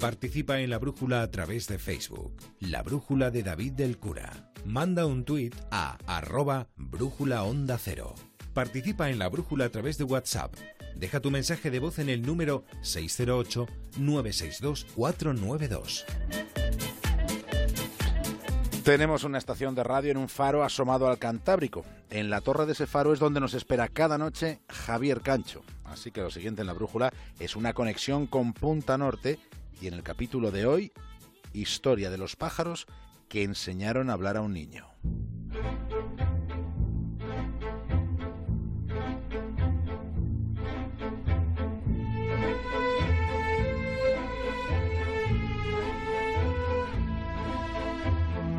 Participa en la brújula a través de Facebook. La brújula de David del Cura. Manda un tuit a arroba brújula onda cero. Participa en la brújula a través de WhatsApp. Deja tu mensaje de voz en el número 608-962-492. Tenemos una estación de radio en un faro asomado al Cantábrico. En la torre de ese faro es donde nos espera cada noche Javier Cancho. Así que lo siguiente en la brújula es una conexión con Punta Norte y en el capítulo de hoy, historia de los pájaros que enseñaron a hablar a un niño.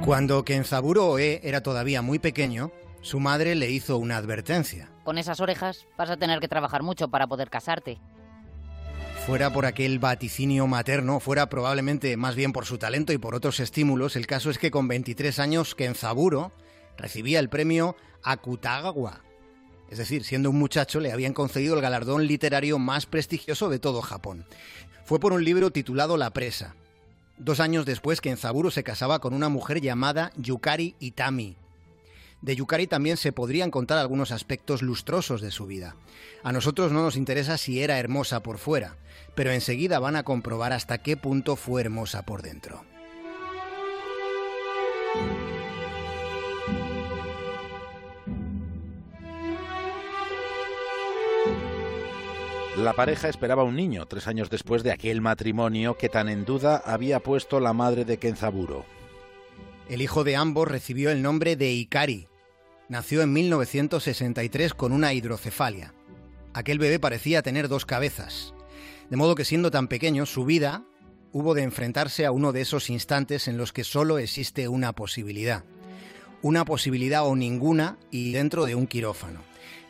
Cuando Kenzaburo Oe era todavía muy pequeño, su madre le hizo una advertencia. Con esas orejas vas a tener que trabajar mucho para poder casarte fuera por aquel vaticinio materno, fuera probablemente más bien por su talento y por otros estímulos, el caso es que con 23 años Kenzaburo recibía el premio Akutagawa. Es decir, siendo un muchacho le habían concedido el galardón literario más prestigioso de todo Japón. Fue por un libro titulado La presa. Dos años después, Kenzaburo se casaba con una mujer llamada Yukari Itami, de Yukari también se podrían contar algunos aspectos lustrosos de su vida. A nosotros no nos interesa si era hermosa por fuera, pero enseguida van a comprobar hasta qué punto fue hermosa por dentro. La pareja esperaba un niño tres años después de aquel matrimonio que tan en duda había puesto la madre de Kenzaburo. El hijo de ambos recibió el nombre de Ikari. Nació en 1963 con una hidrocefalia. Aquel bebé parecía tener dos cabezas. De modo que siendo tan pequeño, su vida hubo de enfrentarse a uno de esos instantes en los que solo existe una posibilidad. Una posibilidad o ninguna y dentro de un quirófano.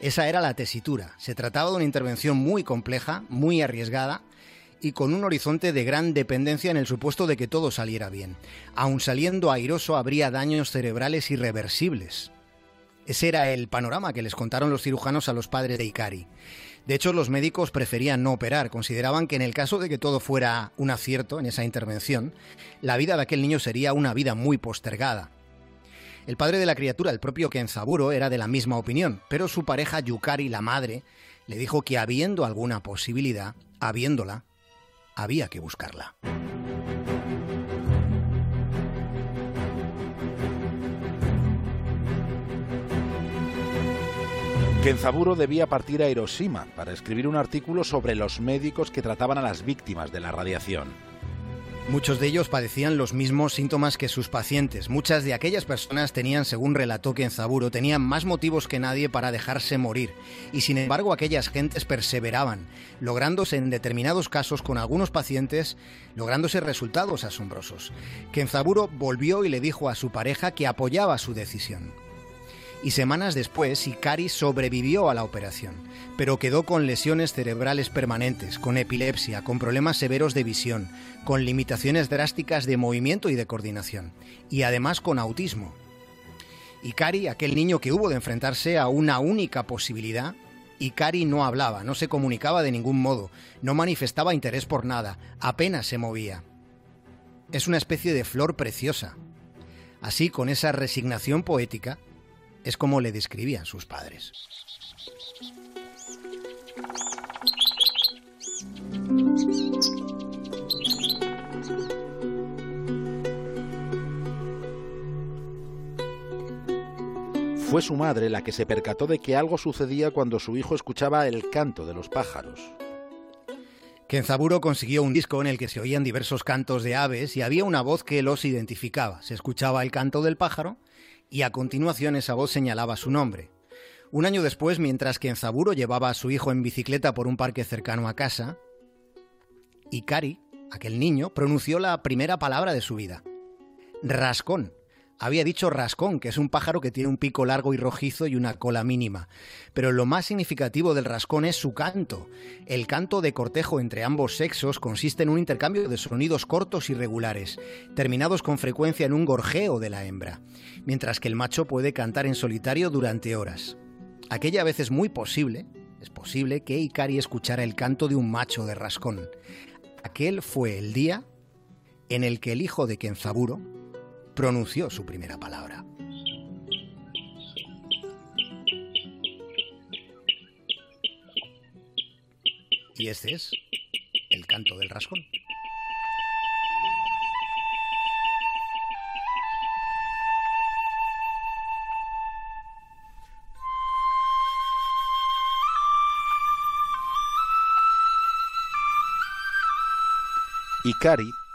Esa era la tesitura. Se trataba de una intervención muy compleja, muy arriesgada, y con un horizonte de gran dependencia en el supuesto de que todo saliera bien. Aun saliendo airoso habría daños cerebrales irreversibles. Ese era el panorama que les contaron los cirujanos a los padres de Ikari. De hecho, los médicos preferían no operar, consideraban que en el caso de que todo fuera un acierto en esa intervención, la vida de aquel niño sería una vida muy postergada. El padre de la criatura, el propio Kenzaburo, era de la misma opinión, pero su pareja Yukari, la madre, le dijo que habiendo alguna posibilidad, habiéndola, había que buscarla. Kenzaburo debía partir a Hiroshima para escribir un artículo sobre los médicos que trataban a las víctimas de la radiación. Muchos de ellos padecían los mismos síntomas que sus pacientes. Muchas de aquellas personas tenían, según relató Kenzaburo, tenían más motivos que nadie para dejarse morir. Y sin embargo, aquellas gentes perseveraban, lográndose en determinados casos con algunos pacientes, lográndose resultados asombrosos. Kenzaburo volvió y le dijo a su pareja que apoyaba su decisión y semanas después Ikari sobrevivió a la operación, pero quedó con lesiones cerebrales permanentes, con epilepsia, con problemas severos de visión, con limitaciones drásticas de movimiento y de coordinación, y además con autismo. Ikari, aquel niño que hubo de enfrentarse a una única posibilidad, Ikari no hablaba, no se comunicaba de ningún modo, no manifestaba interés por nada, apenas se movía. Es una especie de flor preciosa. Así, con esa resignación poética, es como le describían sus padres. Fue su madre la que se percató de que algo sucedía cuando su hijo escuchaba el canto de los pájaros. Kenzaburo consiguió un disco en el que se oían diversos cantos de aves y había una voz que los identificaba. Se escuchaba el canto del pájaro y a continuación esa voz señalaba su nombre. Un año después, mientras que Enzaburo llevaba a su hijo en bicicleta por un parque cercano a casa, Ikari, aquel niño, pronunció la primera palabra de su vida. Rascón había dicho rascón, que es un pájaro que tiene un pico largo y rojizo y una cola mínima. Pero lo más significativo del rascón es su canto. El canto de cortejo entre ambos sexos consiste en un intercambio de sonidos cortos y regulares, terminados con frecuencia en un gorjeo de la hembra, mientras que el macho puede cantar en solitario durante horas. Aquella vez es muy posible, es posible que Ikari escuchara el canto de un macho de rascón. Aquel fue el día en el que el hijo de Kenzaburo pronunció su primera palabra. Y este es el canto del rascón.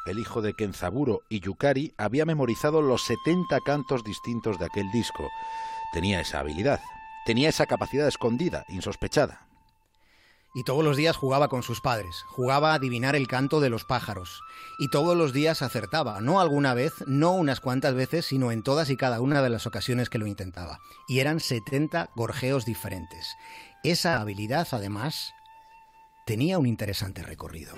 El hijo de Kenzaburo y Yukari, había memorizado los 70 cantos distintos de aquel disco. Tenía esa habilidad, tenía esa capacidad escondida, insospechada. Y todos los días jugaba con sus padres, jugaba a adivinar el canto de los pájaros. Y todos los días acertaba, no alguna vez, no unas cuantas veces, sino en todas y cada una de las ocasiones que lo intentaba. Y eran 70 gorjeos diferentes. Esa habilidad, además, tenía un interesante recorrido.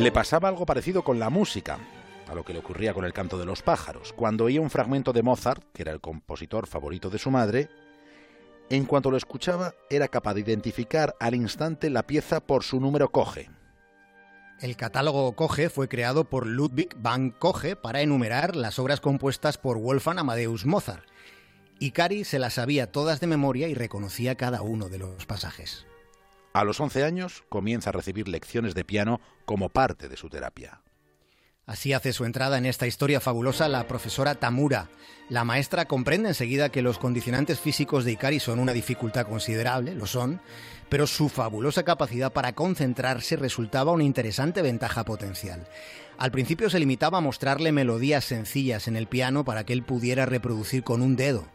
Le pasaba algo parecido con la música, a lo que le ocurría con el canto de los pájaros. Cuando oía un fragmento de Mozart, que era el compositor favorito de su madre, en cuanto lo escuchaba era capaz de identificar al instante la pieza por su número coge. El catálogo Coge fue creado por Ludwig van Coge para enumerar las obras compuestas por Wolfgang Amadeus Mozart. Y Cari se las sabía todas de memoria y reconocía cada uno de los pasajes. A los 11 años comienza a recibir lecciones de piano como parte de su terapia. Así hace su entrada en esta historia fabulosa la profesora Tamura. La maestra comprende enseguida que los condicionantes físicos de Ikari son una dificultad considerable, lo son, pero su fabulosa capacidad para concentrarse resultaba una interesante ventaja potencial. Al principio se limitaba a mostrarle melodías sencillas en el piano para que él pudiera reproducir con un dedo.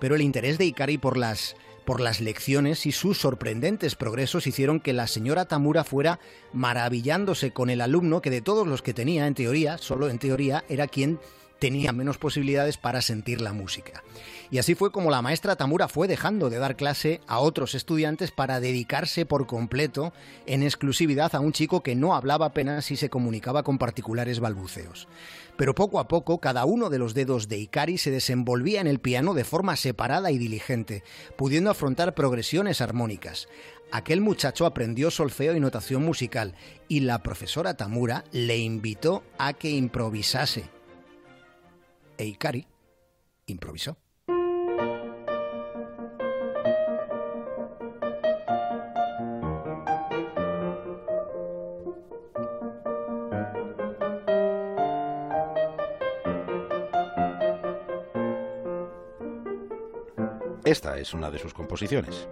Pero el interés de Ikari por las por las lecciones y sus sorprendentes progresos hicieron que la señora Tamura fuera maravillándose con el alumno que de todos los que tenía, en teoría, solo en teoría, era quien tenía menos posibilidades para sentir la música. Y así fue como la maestra Tamura fue dejando de dar clase a otros estudiantes para dedicarse por completo en exclusividad a un chico que no hablaba apenas y se comunicaba con particulares balbuceos. Pero poco a poco cada uno de los dedos de Ikari se desenvolvía en el piano de forma separada y diligente, pudiendo afrontar progresiones armónicas. Aquel muchacho aprendió solfeo y notación musical y la profesora Tamura le invitó a que improvisase e Ikari improvisó. Esta es una de sus composiciones.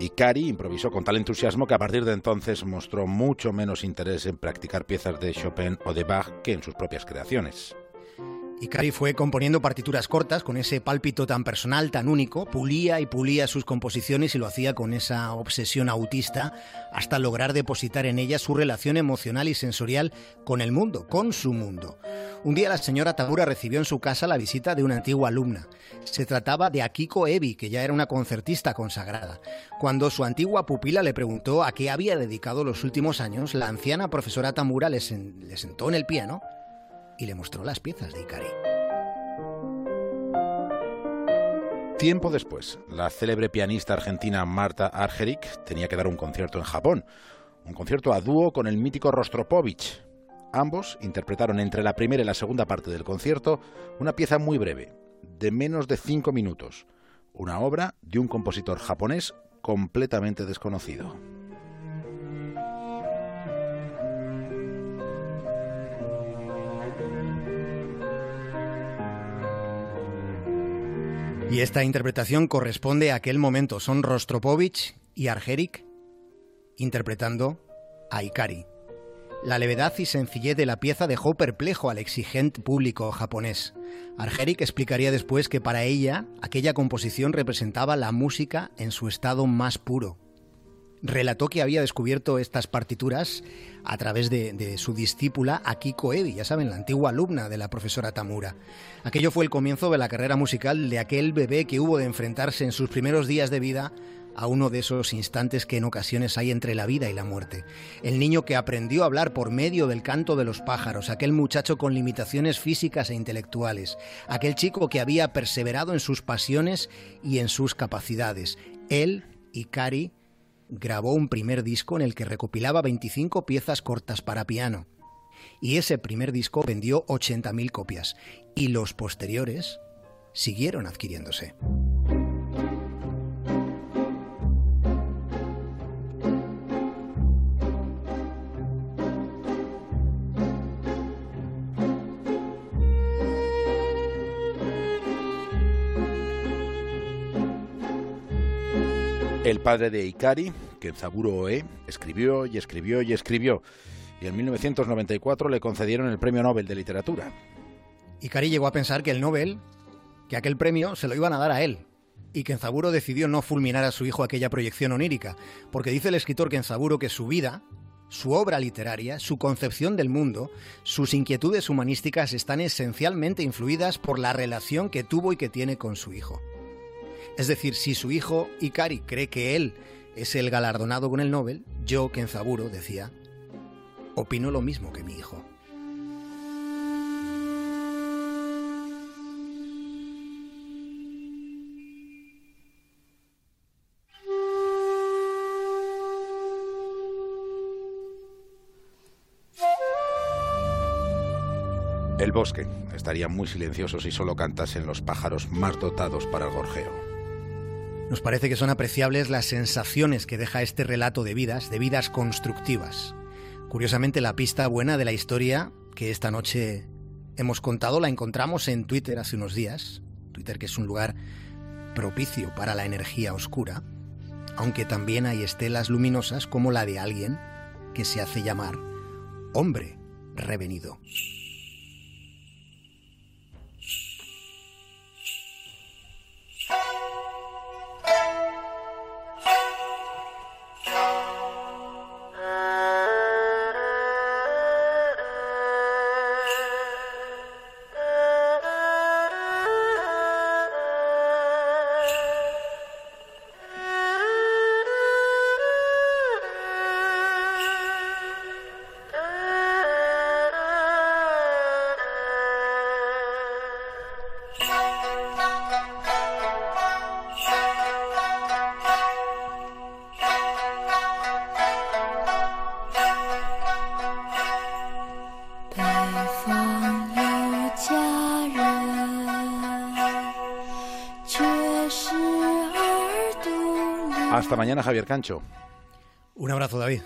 Ikari improvisó con tal entusiasmo que a partir de entonces mostró mucho menos interés en practicar piezas de Chopin o de Bach que en sus propias creaciones. Ikari fue componiendo partituras cortas con ese pálpito tan personal, tan único, pulía y pulía sus composiciones y lo hacía con esa obsesión autista hasta lograr depositar en ellas su relación emocional y sensorial con el mundo, con su mundo. Un día la señora Tamura recibió en su casa la visita de una antigua alumna. Se trataba de Akiko Ebi, que ya era una concertista consagrada. Cuando su antigua pupila le preguntó a qué había dedicado los últimos años, la anciana profesora Tamura le, le sentó en el piano y le mostró las piezas de Ikari. Tiempo después, la célebre pianista argentina Marta Argerich tenía que dar un concierto en Japón, un concierto a dúo con el mítico Rostropovich. Ambos interpretaron entre la primera y la segunda parte del concierto una pieza muy breve, de menos de cinco minutos, una obra de un compositor japonés completamente desconocido. Y esta interpretación corresponde a aquel momento. Son Rostropovich y Argerik interpretando a Ikari. La levedad y sencillez de la pieza dejó perplejo al exigente público japonés. Argerik explicaría después que para ella aquella composición representaba la música en su estado más puro, relató que había descubierto estas partituras a través de, su discípula Akiko Ebi, ya saben, la antigua alumna de la profesora Tamura. Aquello fue el comienzo de la carrera musical de aquel bebé que hubo de enfrentarse en sus primeros días de vida a uno de esos instantes que en ocasiones hay entre la vida y la muerte. El niño que aprendió a hablar por medio del canto de los pájaros, aquel muchacho con limitaciones físicas e intelectuales, aquel chico que había perseverado en sus pasiones y en sus capacidades. Él y Cari grabó un primer disco en el que recopilaba 25 piezas cortas para piano. Y ese primer disco vendió 80.000 copias. Y los posteriores siguieron adquiriéndose. El padre de Ikari, Kenzaburo Oe, escribió y escribió y escribió, y en 1994 le concedieron el Premio Nobel de Literatura. Ikari llegó a pensar que el Nobel, que aquel premio se lo iban a dar a él, y Kenzaburo decidió no fulminar a su hijo aquella proyección onírica, porque dice el escritor Kenzaburo que su vida, su obra literaria, su concepción del mundo, sus inquietudes humanísticas están esencialmente influidas por la relación que tuvo y que tiene con su hijo. Es decir, si su hijo Ikari cree que él es el galardonado con el Nobel, yo, Kenzaburo, decía, opino lo mismo que mi hijo. El bosque estaría muy silencioso si solo cantasen los pájaros más dotados para el gorjeo. Nos parece que son apreciables las sensaciones que deja este relato de vidas, de vidas constructivas. Curiosamente, la pista buena de la historia que esta noche hemos contado la encontramos en Twitter hace unos días. Twitter que es un lugar propicio para la energía oscura, aunque también hay estelas luminosas como la de alguien que se hace llamar hombre revenido. Hasta mañana, Javier Cancho. Un abrazo, David.